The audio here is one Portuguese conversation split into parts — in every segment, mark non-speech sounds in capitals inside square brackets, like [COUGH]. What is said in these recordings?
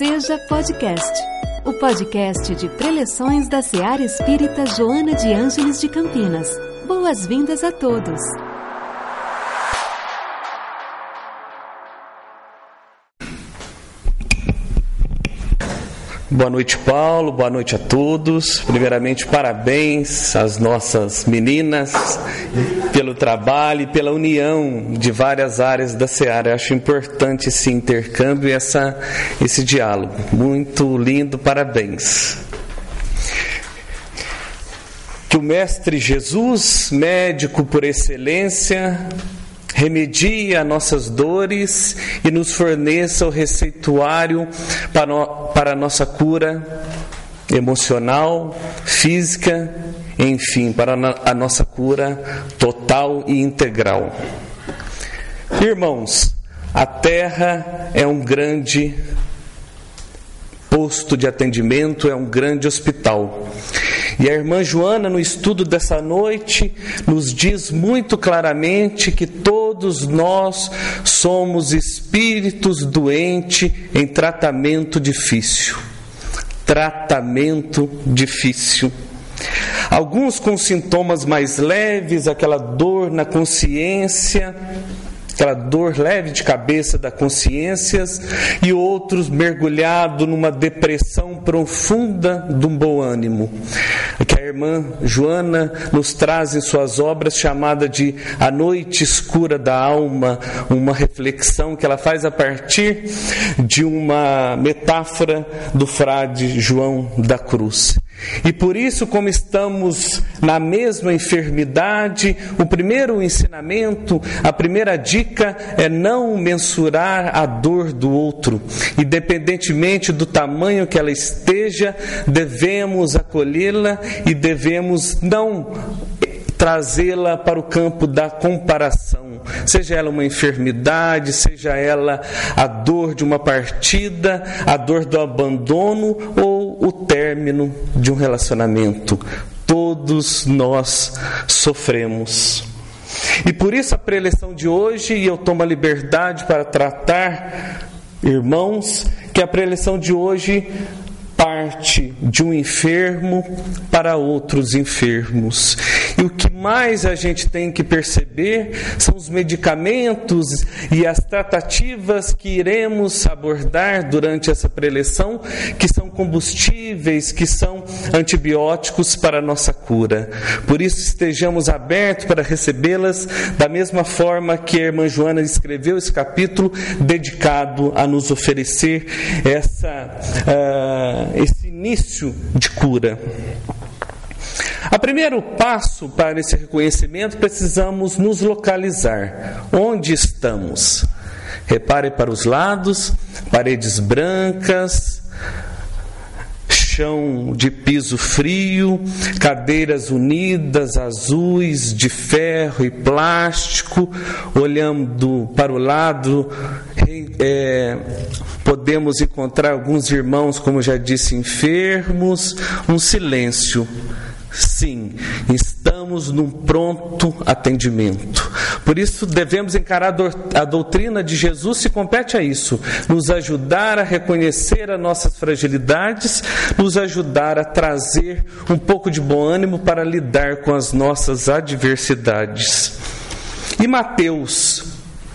Seja Podcast, o podcast de preleções da Seara Espírita Joana de Ângeles de Campinas. Boas-vindas a todos. Boa noite, Paulo. Boa noite a todos. Primeiramente, parabéns às nossas meninas pelo trabalho e pela união de várias áreas da Seara. Eu acho importante esse intercâmbio e essa, esse diálogo. Muito lindo, parabéns. Que o Mestre Jesus, médico por excelência, remedia nossas dores e nos forneça o receituário para, no, para a nossa cura emocional, física, enfim, para a nossa cura total e integral. Irmãos, a terra é um grande posto de atendimento, é um grande hospital. E a irmã Joana, no estudo dessa noite, nos diz muito claramente que todos nós somos espíritos doentes em tratamento difícil. Tratamento difícil. Alguns com sintomas mais leves, aquela dor na consciência, aquela dor leve de cabeça da consciência, e outros mergulhados numa depressão profunda um bom ânimo. Que a irmã Joana nos traz em suas obras chamada de A Noite Escura da Alma, uma reflexão que ela faz a partir de uma metáfora do frade João da Cruz. E por isso, como estamos na mesma enfermidade, o primeiro ensinamento, a primeira dica é não mensurar a dor do outro. Independentemente do tamanho que ela esteja, devemos acolhê-la e devemos não trazê-la para o campo da comparação, seja ela uma enfermidade, seja ela a dor de uma partida, a dor do abandono ou o término de um relacionamento. Todos nós sofremos. E por isso a preleção de hoje, e eu tomo a liberdade para tratar, irmãos, que a preleção de hoje parte de um enfermo para outros enfermos. E o que mais a gente tem que perceber são os medicamentos e as tratativas que iremos abordar durante essa preleção, que são combustíveis, que são antibióticos para a nossa cura. Por isso, estejamos abertos para recebê-las da mesma forma que a irmã Joana escreveu esse capítulo dedicado a nos oferecer essa. Uh, esse início de cura. A primeiro passo para esse reconhecimento, precisamos nos localizar. Onde estamos? Repare para os lados, paredes brancas, chão de piso frio, cadeiras unidas, azuis, de ferro e plástico, olhando para o lado, é, podemos encontrar alguns irmãos, como já disse, enfermos, um silêncio. Sim, estamos num pronto atendimento. Por isso devemos encarar a doutrina de Jesus se compete a isso, nos ajudar a reconhecer as nossas fragilidades, nos ajudar a trazer um pouco de bom ânimo para lidar com as nossas adversidades. E Mateus,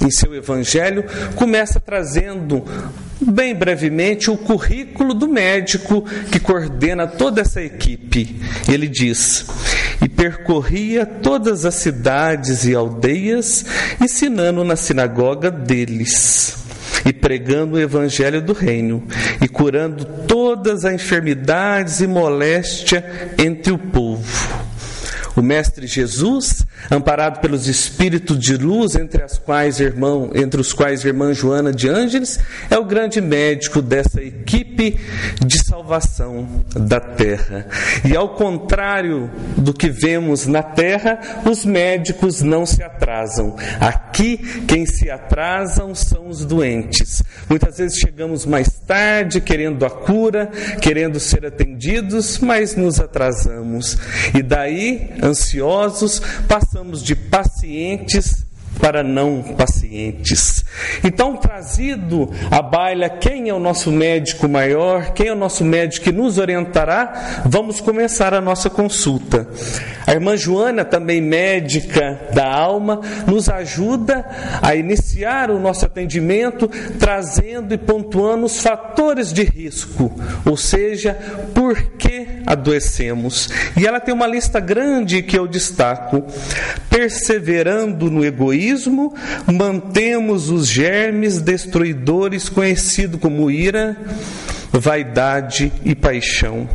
em seu evangelho, começa trazendo bem brevemente o currículo do médico que coordena toda essa equipe. Ele diz: E percorria todas as cidades e aldeias, ensinando na sinagoga deles. E pregando o evangelho do reino, e curando todas as enfermidades e moléstia entre o povo. O Mestre Jesus, amparado pelos espíritos de luz, entre as quais irmão, entre os quais irmã Joana de Ângeles, é o grande médico dessa equipe de salvação da terra. E ao contrário do que vemos na terra, os médicos não se atrasam. Aqui, quem se atrasam são os doentes. Muitas vezes chegamos mais tarde, querendo a cura, querendo ser atendidos, mas nos atrasamos. E daí ansiosos, passamos de pacientes para não pacientes. Então, trazido à baila quem é o nosso médico maior, quem é o nosso médico que nos orientará, vamos começar a nossa consulta. A irmã Joana, também médica da alma, nos ajuda a iniciar o nosso atendimento, trazendo e pontuando os fatores de risco, ou seja, por que adoecemos. E ela tem uma lista grande que eu destaco: perseverando no egoísmo, mantemos os germes destruidores conhecido como ira, vaidade e paixão.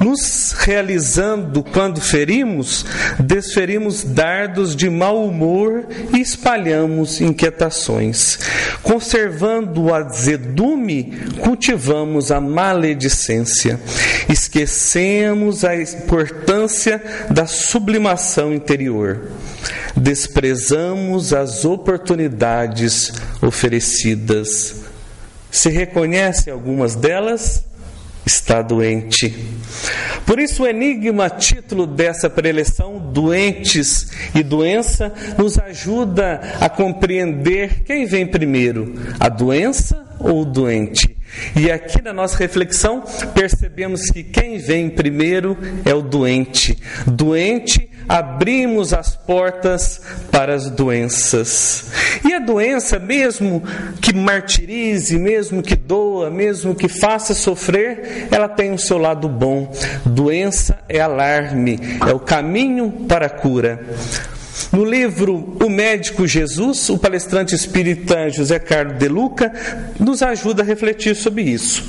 Nos realizando quando ferimos, desferimos dardos de mau humor e espalhamos inquietações. Conservando o azedume, cultivamos a maledicência. Esquecemos a importância da sublimação interior. Desprezamos as oportunidades oferecidas. Se reconhece algumas delas? está doente. Por isso, o enigma, título dessa preleção, Doentes e Doença, nos ajuda a compreender quem vem primeiro, a doença ou o doente. E aqui na nossa reflexão, percebemos que quem vem primeiro é o doente. Doente abrimos as portas para as doenças. E a doença, mesmo que martirize, mesmo que doa, mesmo que faça sofrer, ela tem o seu lado bom. Doença é alarme, é o caminho para a cura. No livro O Médico Jesus, o palestrante espírita José Carlos de Luca nos ajuda a refletir sobre isso.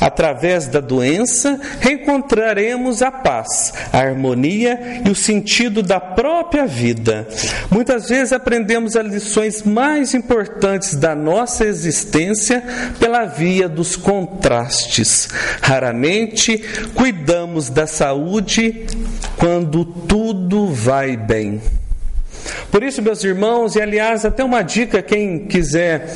Através da doença, reencontraremos a paz, a harmonia e o sentido da própria vida. Muitas vezes aprendemos as lições mais importantes da nossa existência pela via dos contrastes. Raramente cuidamos da saúde quando tudo vai bem. Por isso, meus irmãos, e aliás, até uma dica, quem quiser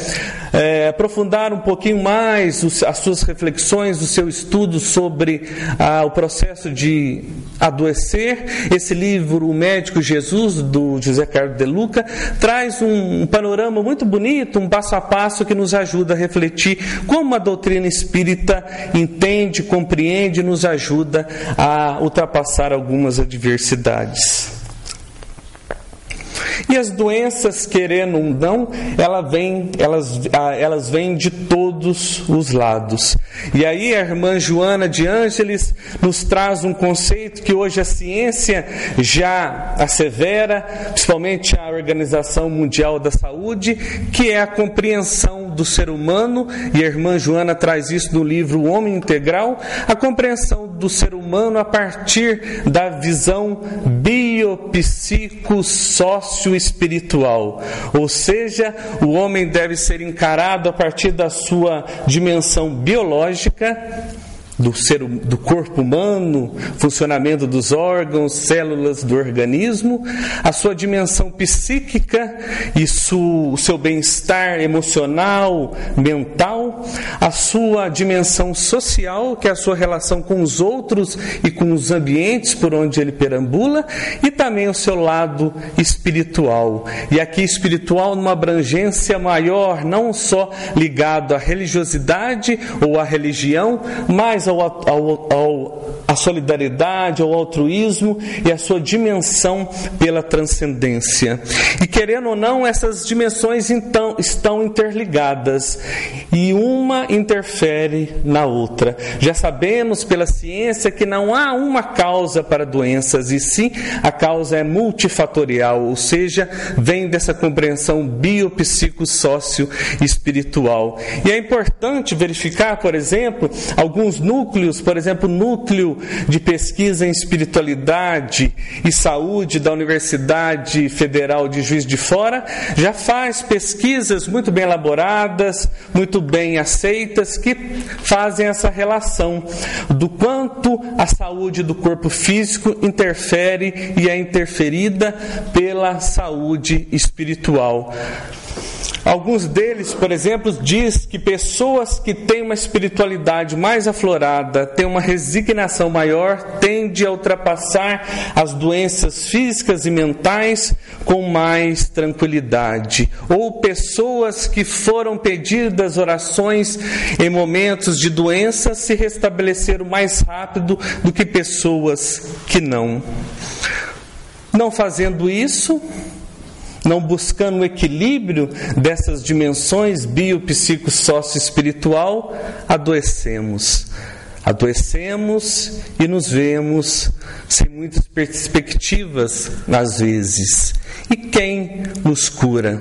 é, aprofundar um pouquinho mais os, as suas reflexões, o seu estudo sobre ah, o processo de adoecer, esse livro, O Médico Jesus, do José Carlos de Luca, traz um, um panorama muito bonito, um passo a passo que nos ajuda a refletir como a doutrina espírita entende, compreende, nos ajuda a ultrapassar algumas adversidades. E as doenças, querendo ou não, ela vem, elas, elas vêm de todos os lados. E aí a irmã Joana de Ângeles nos traz um conceito que hoje a ciência já assevera, principalmente a Organização Mundial da Saúde, que é a compreensão do ser humano, e a irmã Joana traz isso no livro O Homem Integral, a compreensão do ser humano a partir da visão biopsico espiritual, ou seja, o homem deve ser encarado a partir da sua dimensão biológica do, ser, do corpo humano, funcionamento dos órgãos, células do organismo, a sua dimensão psíquica e su, o seu bem-estar emocional, mental, a sua dimensão social, que é a sua relação com os outros e com os ambientes por onde ele perambula, e também o seu lado espiritual. E aqui espiritual numa abrangência maior, não só ligado à religiosidade ou à religião, mas ao, ao, ao, à solidariedade, ao altruísmo e à sua dimensão pela transcendência. E querendo ou não, essas dimensões então estão interligadas e uma interfere na outra. Já sabemos pela ciência que não há uma causa para doenças, e sim a causa é multifatorial, ou seja, vem dessa compreensão biopsicossócio espiritual. E é importante verificar, por exemplo, alguns números núcleos, por exemplo, o núcleo de pesquisa em espiritualidade e saúde da Universidade Federal de Juiz de Fora, já faz pesquisas muito bem elaboradas, muito bem aceitas, que fazem essa relação do quanto a saúde do corpo físico interfere e é interferida pela saúde espiritual. Alguns deles, por exemplo, diz que pessoas que têm uma espiritualidade mais aflorada, têm uma resignação maior, tendem a ultrapassar as doenças físicas e mentais com mais tranquilidade. Ou pessoas que foram pedidas orações em momentos de doença se restabeleceram mais rápido do que pessoas que não. Não fazendo isso, não buscando o equilíbrio dessas dimensões bio, psico, sócio espiritual, adoecemos. Adoecemos e nos vemos sem muitas perspectivas, às vezes. E quem nos cura?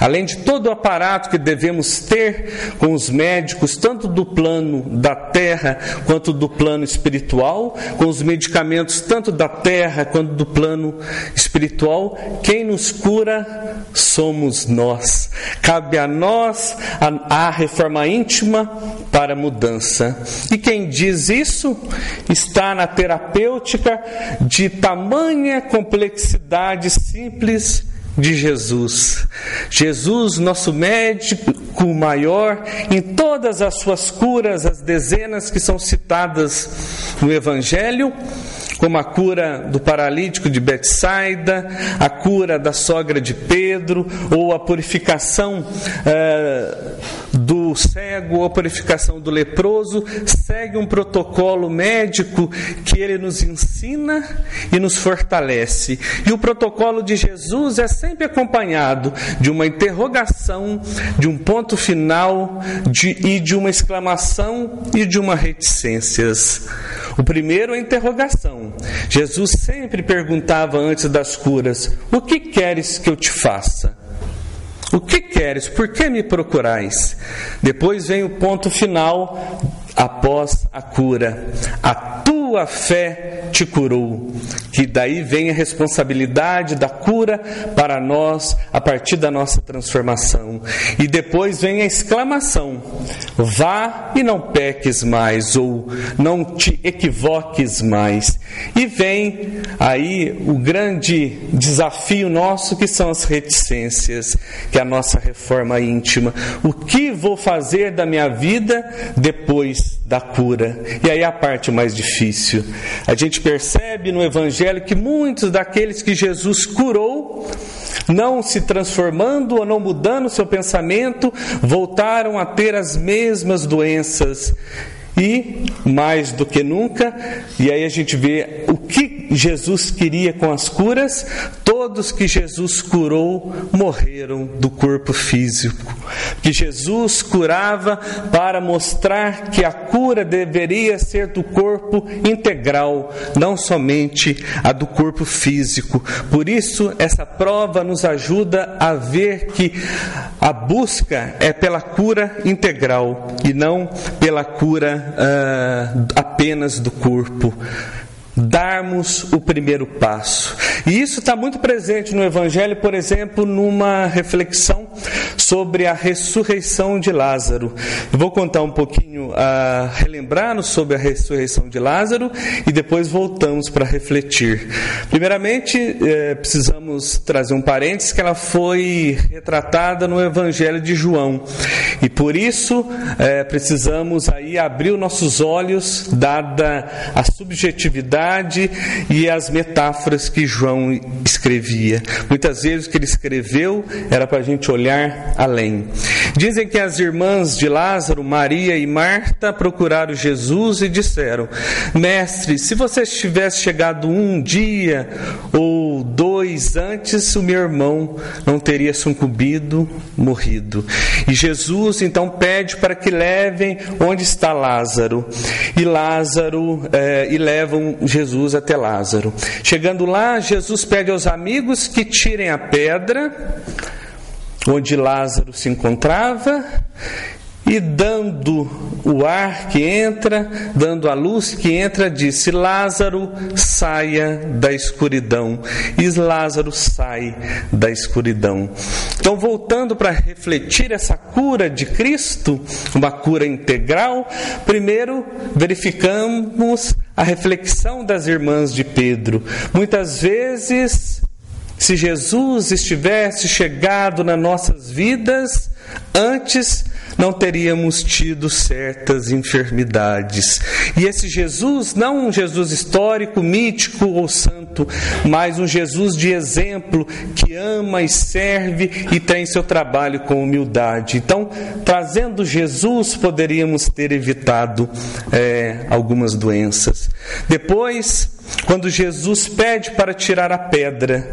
Além de todo o aparato que devemos ter com os médicos, tanto do plano da terra quanto do plano espiritual, com os medicamentos tanto da terra quanto do plano espiritual, quem nos cura somos nós. Cabe a nós a, a reforma íntima para a mudança. E quem diz isso está na terapêutica de tamanha complexidade simples de Jesus. Jesus, nosso médico maior, em todas as suas curas, as dezenas que são citadas no Evangelho, como a cura do paralítico de Betsaida, a cura da sogra de Pedro, ou a purificação uh, do cego ou a purificação do leproso, segue um protocolo médico que ele nos ensina e nos fortalece. E o protocolo de Jesus é sempre acompanhado de uma interrogação, de um ponto final de, e de uma exclamação e de uma reticências. O primeiro é a interrogação. Jesus sempre perguntava antes das curas: O que queres que eu te faça? O que queres? Por que me procurais? Depois vem o ponto final após a cura. A tua fé te curou. Que daí vem a responsabilidade da cura para nós a partir da nossa transformação. E depois vem a exclamação: vá e não peques mais, ou não te equivoques mais. E vem aí o grande desafio nosso que são as reticências, que é a nossa reforma íntima. O que vou fazer da minha vida depois da cura? E aí a parte mais difícil. A gente percebe no Evangelho que muitos daqueles que Jesus curou, não se transformando ou não mudando seu pensamento, voltaram a ter as mesmas doenças e, mais do que nunca, e aí a gente vê o que Jesus queria com as curas, todos que Jesus curou morreram do corpo físico. Que Jesus curava para mostrar que a cura deveria ser do corpo integral, não somente a do corpo físico. Por isso, essa prova nos ajuda a ver que a busca é pela cura integral e não pela cura uh, apenas do corpo darmos o primeiro passo. E isso está muito presente no Evangelho, por exemplo, numa reflexão sobre a ressurreição de Lázaro. Vou contar um pouquinho, uh, relembrar-nos sobre a ressurreição de Lázaro e depois voltamos para refletir. Primeiramente, eh, precisamos trazer um parênteses que ela foi retratada no Evangelho de João. E por isso eh, precisamos aí abrir os nossos olhos, dada a subjetividade e as metáforas que João escrevia. Muitas vezes o que ele escreveu era para a gente olhar além. Dizem que as irmãs de Lázaro, Maria e Marta, procuraram Jesus e disseram: Mestre, se você tivesse chegado um dia ou dois antes, o meu irmão não teria sucumbido, morrido. E Jesus então pede para que levem onde está Lázaro. E Lázaro, é, e levam Jesus até Lázaro. Chegando lá, Jesus pede aos amigos que tirem a pedra onde Lázaro se encontrava e dando o ar que entra, dando a luz que entra, disse: Lázaro, saia da escuridão. E Lázaro sai da escuridão. Então, voltando para refletir essa cura de Cristo, uma cura integral, primeiro verificamos a reflexão das irmãs de Pedro. Muitas vezes se Jesus estivesse chegado nas nossas vidas antes não teríamos tido certas enfermidades. E esse Jesus, não um Jesus histórico, mítico ou santo, mas um Jesus de exemplo que ama e serve e tem seu trabalho com humildade. Então, trazendo Jesus, poderíamos ter evitado é, algumas doenças. Depois, quando Jesus pede para tirar a pedra,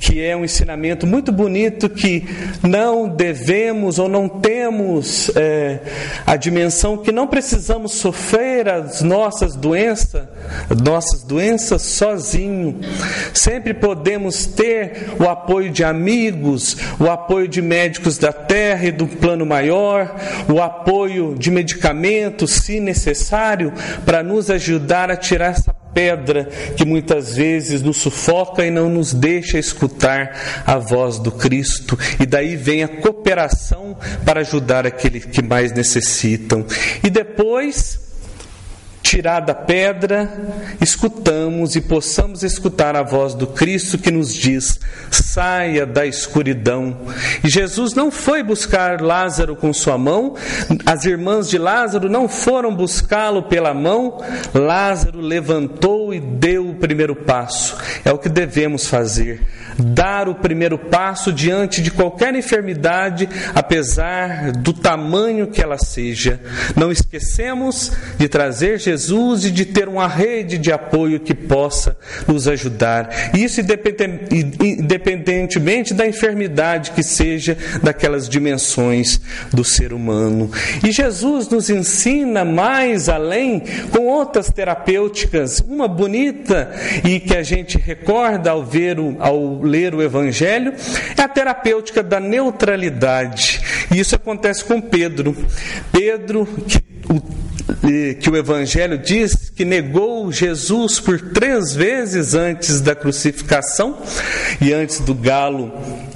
que é um ensinamento muito bonito que não devemos ou não temos é, a dimensão que não precisamos sofrer as nossas doenças, nossas doenças sozinho. Sempre podemos ter o apoio de amigos, o apoio de médicos da terra e do plano maior, o apoio de medicamentos, se necessário, para nos ajudar a tirar essa pedra que muitas vezes nos sufoca e não nos deixa escutar a voz do Cristo. E daí vem a cooperação para ajudar aqueles que mais necessitam. E depois tirada a pedra, escutamos e possamos escutar a voz do Cristo que nos diz: saia da escuridão. E Jesus não foi buscar Lázaro com sua mão, as irmãs de Lázaro não foram buscá-lo pela mão, Lázaro levantou e deu primeiro passo. É o que devemos fazer dar o primeiro passo diante de qualquer enfermidade, apesar do tamanho que ela seja. Não esquecemos de trazer Jesus e de ter uma rede de apoio que possa nos ajudar. Isso independentemente da enfermidade que seja daquelas dimensões do ser humano. E Jesus nos ensina mais além com outras terapêuticas, uma bonita e que a gente recorda ao ver o, ao ler o Evangelho é a terapêutica da neutralidade. E isso acontece com Pedro. Pedro, que o que o Evangelho diz que negou Jesus por três vezes antes da crucificação e antes do galo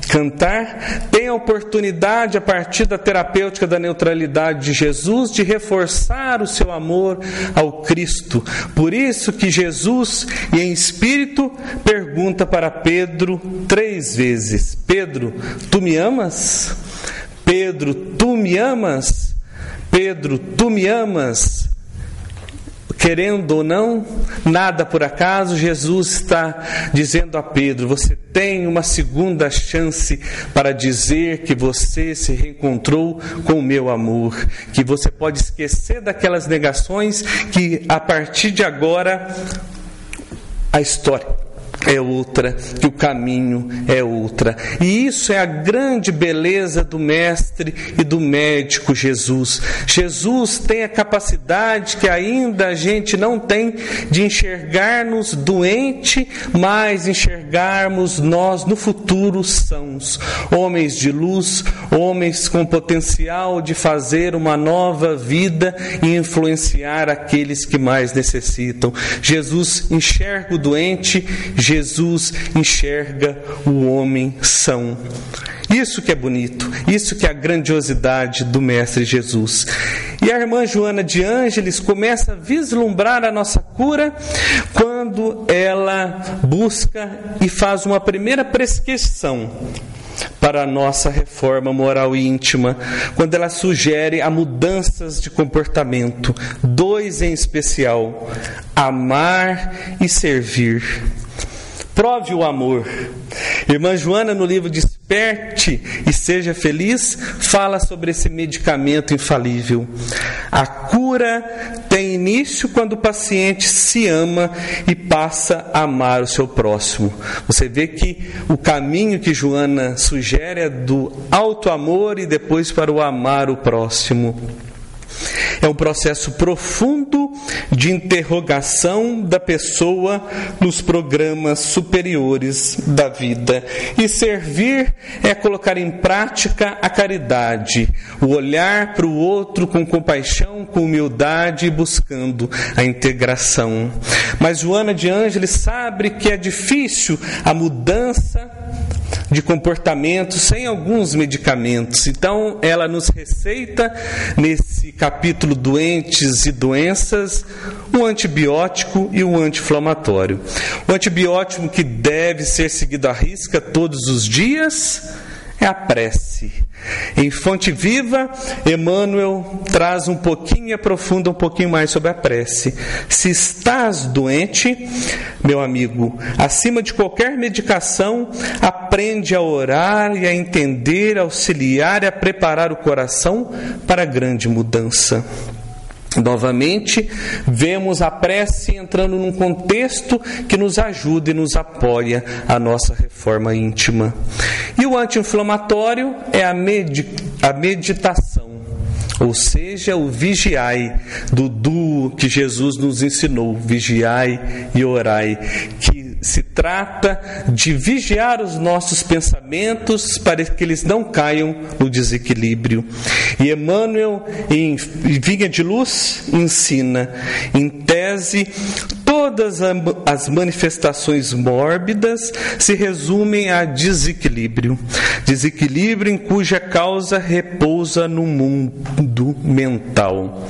cantar, tem a oportunidade, a partir da terapêutica da neutralidade de Jesus, de reforçar o seu amor ao Cristo. Por isso que Jesus, em espírito, pergunta para Pedro três vezes: Pedro, tu me amas? Pedro, tu me amas? Pedro, tu me amas? Querendo ou não, nada por acaso, Jesus está dizendo a Pedro: você tem uma segunda chance para dizer que você se reencontrou com o meu amor, que você pode esquecer daquelas negações que a partir de agora a história é outra, que o caminho é outra. E isso é a grande beleza do Mestre e do médico Jesus. Jesus tem a capacidade que ainda a gente não tem de enxergar-nos doente, mas enxergarmos nós no futuro sãos, homens de luz, homens com potencial de fazer uma nova vida e influenciar aqueles que mais necessitam. Jesus enxerga o doente, Jesus enxerga o homem são. Isso que é bonito, isso que é a grandiosidade do Mestre Jesus. E a irmã Joana de Ângeles começa a vislumbrar a nossa cura quando ela busca e faz uma primeira prescrição para a nossa reforma moral íntima, quando ela sugere a mudanças de comportamento, dois em especial: amar e servir. Prove o amor. Irmã Joana, no livro Desperte e Seja Feliz, fala sobre esse medicamento infalível. A cura tem início quando o paciente se ama e passa a amar o seu próximo. Você vê que o caminho que Joana sugere é do alto amor e depois para o amar o próximo. É um processo profundo de interrogação da pessoa nos programas superiores da vida. E servir é colocar em prática a caridade, o olhar para o outro com compaixão, com humildade e buscando a integração. Mas Joana de Ângeles sabe que é difícil a mudança de comportamento sem alguns medicamentos. Então, ela nos receita, nesse capítulo Doentes e Doenças, um antibiótico e um anti-inflamatório. O antibiótico que deve ser seguido à risca todos os dias é a prece. Em Fonte Viva, Emmanuel traz um pouquinho e aprofunda um pouquinho mais sobre a prece. Se estás doente, meu amigo, acima de qualquer medicação, aprende a orar e a entender, a auxiliar e a preparar o coração para a grande mudança. Novamente, vemos a prece entrando num contexto que nos ajuda e nos apoia a nossa reforma íntima. E o anti-inflamatório é a, med a meditação, ou seja, o vigiai do duo que Jesus nos ensinou, vigiai e orai, que se trata de vigiar os nossos pensamentos para que eles não caiam no desequilíbrio. E Emmanuel, em Vinha de Luz, ensina, em tese, todas as manifestações mórbidas se resumem a desequilíbrio. Desequilíbrio em cuja causa repousa no mundo mental.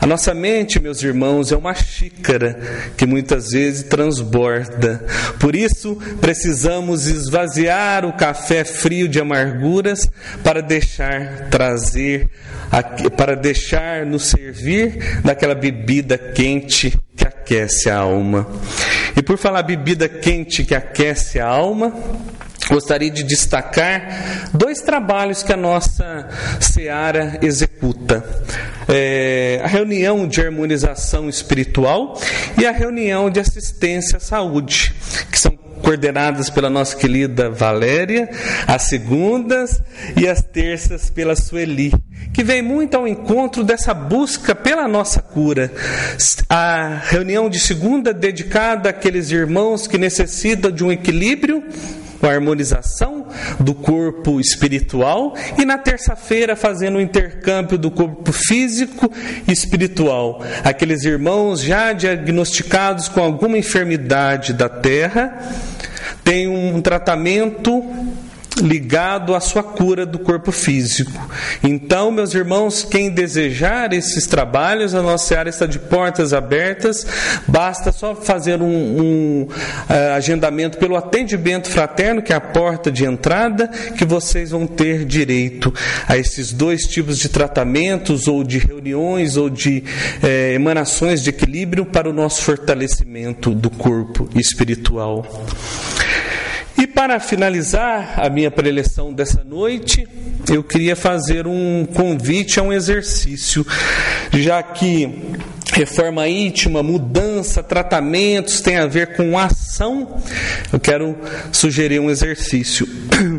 A nossa mente, meus irmãos, é uma xícara que muitas vezes transborda. Por isso, precisamos esvaziar o café frio de amarguras para deixar trazer, para deixar nos servir daquela bebida quente que aquece a alma. E por falar bebida quente que aquece a alma, gostaria de destacar dois trabalhos que a nossa Seara executa. É, a reunião de harmonização espiritual e a reunião de assistência à saúde, que são coordenadas pela nossa querida Valéria, as segundas e as terças pela Sueli, que vem muito ao encontro dessa busca pela nossa cura. A reunião de segunda dedicada àqueles irmãos que necessitam de um equilíbrio com a harmonização do corpo espiritual e na terça-feira fazendo o intercâmbio do corpo físico e espiritual. Aqueles irmãos já diagnosticados com alguma enfermidade da terra têm um tratamento ligado à sua cura do corpo físico. Então, meus irmãos, quem desejar esses trabalhos, a nossa área está de portas abertas, basta só fazer um, um uh, agendamento pelo atendimento fraterno, que é a porta de entrada, que vocês vão ter direito a esses dois tipos de tratamentos, ou de reuniões, ou de eh, emanações de equilíbrio para o nosso fortalecimento do corpo espiritual. E para finalizar a minha preleção dessa noite, eu queria fazer um convite a um exercício, já que reforma íntima, mudança, tratamentos tem a ver com ação, eu quero sugerir um exercício.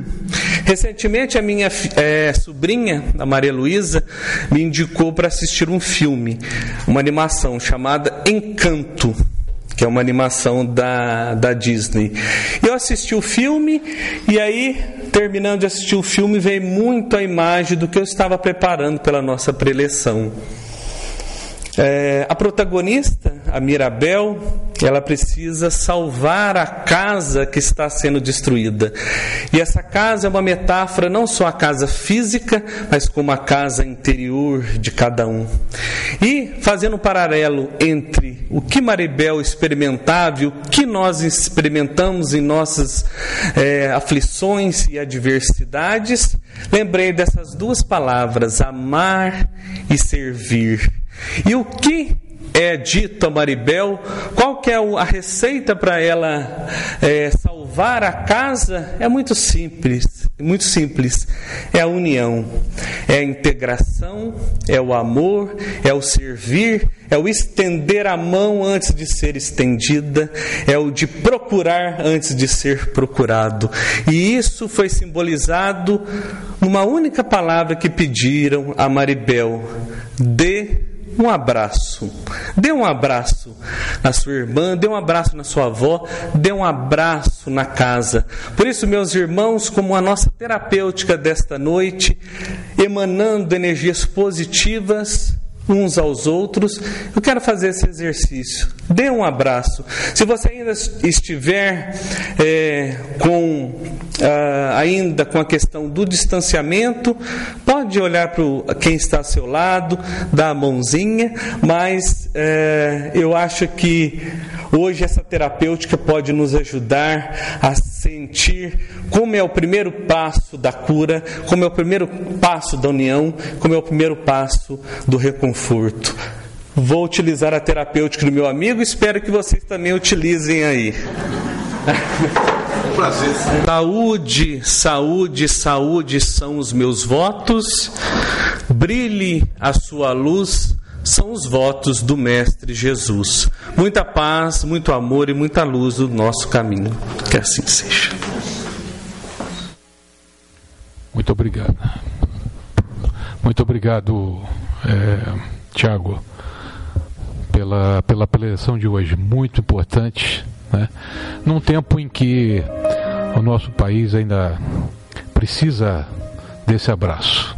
[CLEARS THROAT] Recentemente, a minha é, sobrinha, a Maria Luísa, me indicou para assistir um filme, uma animação chamada Encanto que é uma animação da, da Disney. Eu assisti o filme e aí, terminando de assistir o filme, veio muito a imagem do que eu estava preparando pela nossa preleção. É, a protagonista, a Mirabel, ela precisa salvar a casa que está sendo destruída. E essa casa é uma metáfora não só a casa física, mas como a casa interior de cada um. E fazendo um paralelo entre o que Maribel experimentava e o que nós experimentamos em nossas é, aflições e adversidades, lembrei dessas duas palavras, amar e servir. E o que é dito a Maribel? Qual que é a receita para ela é, salvar a casa? É muito simples, muito simples. É a união, é a integração, é o amor, é o servir, é o estender a mão antes de ser estendida, é o de procurar antes de ser procurado. E isso foi simbolizado numa única palavra que pediram a Maribel: dê um abraço. Dê um abraço na sua irmã, dê um abraço na sua avó, dê um abraço na casa. Por isso, meus irmãos, como a nossa terapêutica desta noite, emanando energias positivas uns aos outros, eu quero fazer esse exercício. Dê um abraço. Se você ainda estiver é, com ah, ainda com a questão do distanciamento, pode olhar para quem está ao seu lado, dar a mãozinha, mas eh, eu acho que hoje essa terapêutica pode nos ajudar a sentir como é o primeiro passo da cura, como é o primeiro passo da união, como é o primeiro passo do reconforto. Vou utilizar a terapêutica do meu amigo, espero que vocês também utilizem aí. [LAUGHS] Um prazer. Saúde, saúde, saúde são os meus votos. Brilhe a sua luz são os votos do Mestre Jesus. Muita paz, muito amor e muita luz no nosso caminho. Que assim seja. Muito obrigado. Muito obrigado, é, Tiago, pela, pela preleção de hoje. Muito importante. Né? Num tempo em que o nosso país ainda precisa desse abraço.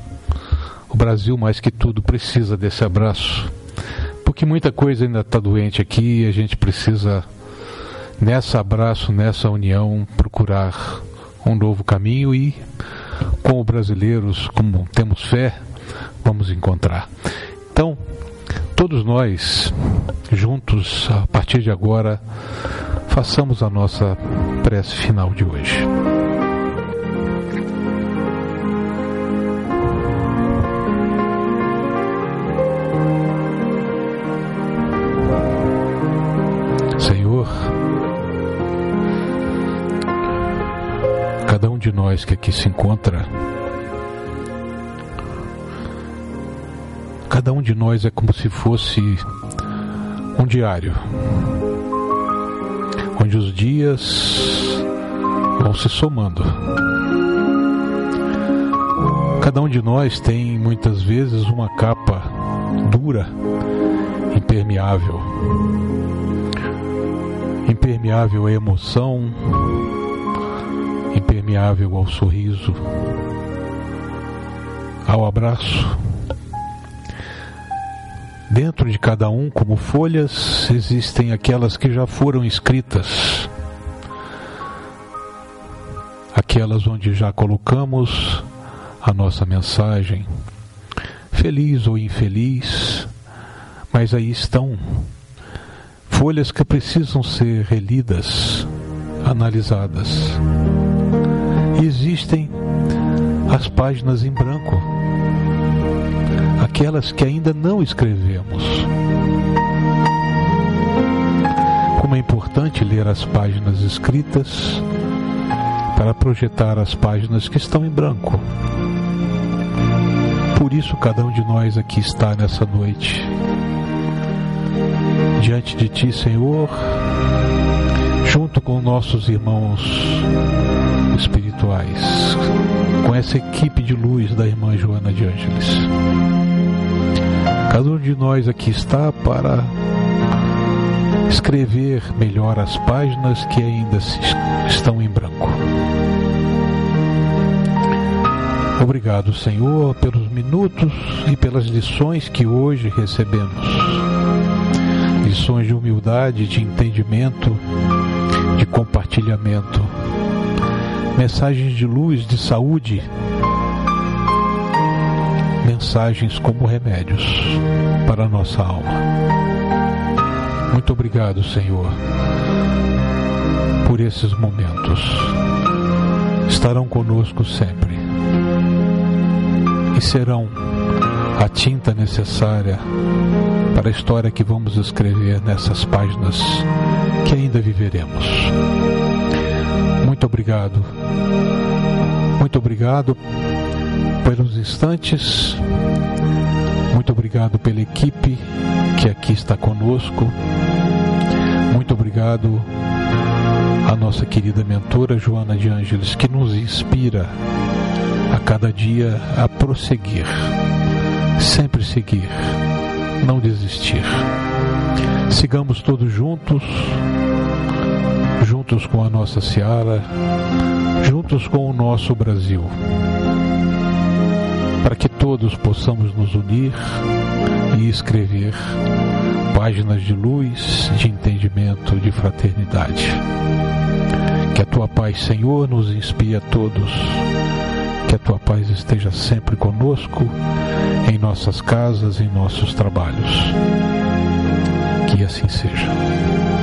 O Brasil, mais que tudo, precisa desse abraço. Porque muita coisa ainda está doente aqui e a gente precisa, nesse abraço, nessa união, procurar um novo caminho e, como brasileiros, como temos fé, vamos encontrar. Então, todos nós, juntos, a partir de agora, façamos a nossa prece final de hoje. Senhor, cada um de nós que aqui se encontra, cada um de nós é como se fosse um diário onde os dias vão se somando. Cada um de nós tem muitas vezes uma capa dura, impermeável. Impermeável à emoção, impermeável ao sorriso, ao abraço. Dentro de cada um, como folhas, existem aquelas que já foram escritas, aquelas onde já colocamos a nossa mensagem, feliz ou infeliz, mas aí estão folhas que precisam ser relidas, analisadas. E existem as páginas em branco aquelas que ainda não escrevemos. Como é importante ler as páginas escritas para projetar as páginas que estão em branco. Por isso, cada um de nós aqui está nessa noite. Diante de Ti, Senhor, junto com nossos irmãos espirituais, com essa equipe de luz da irmã Joana de Ângeles. Cada um de nós aqui está para escrever melhor as páginas que ainda estão em branco. Obrigado, Senhor, pelos minutos e pelas lições que hoje recebemos. Lições de humildade, de entendimento, de compartilhamento. Mensagens de luz, de saúde mensagens como remédios para a nossa alma. Muito obrigado, Senhor, por esses momentos. Estarão conosco sempre e serão a tinta necessária para a história que vamos escrever nessas páginas que ainda viveremos. Muito obrigado. Muito obrigado pelos instantes. Muito obrigado pela equipe que aqui está conosco. Muito obrigado à nossa querida mentora Joana de Ângeles, que nos inspira a cada dia a prosseguir, sempre seguir, não desistir. Sigamos todos juntos, juntos com a nossa Seara, juntos com o nosso Brasil para que todos possamos nos unir e escrever páginas de luz, de entendimento, de fraternidade. Que a tua paz, Senhor, nos inspire a todos. Que a tua paz esteja sempre conosco, em nossas casas, em nossos trabalhos. Que assim seja.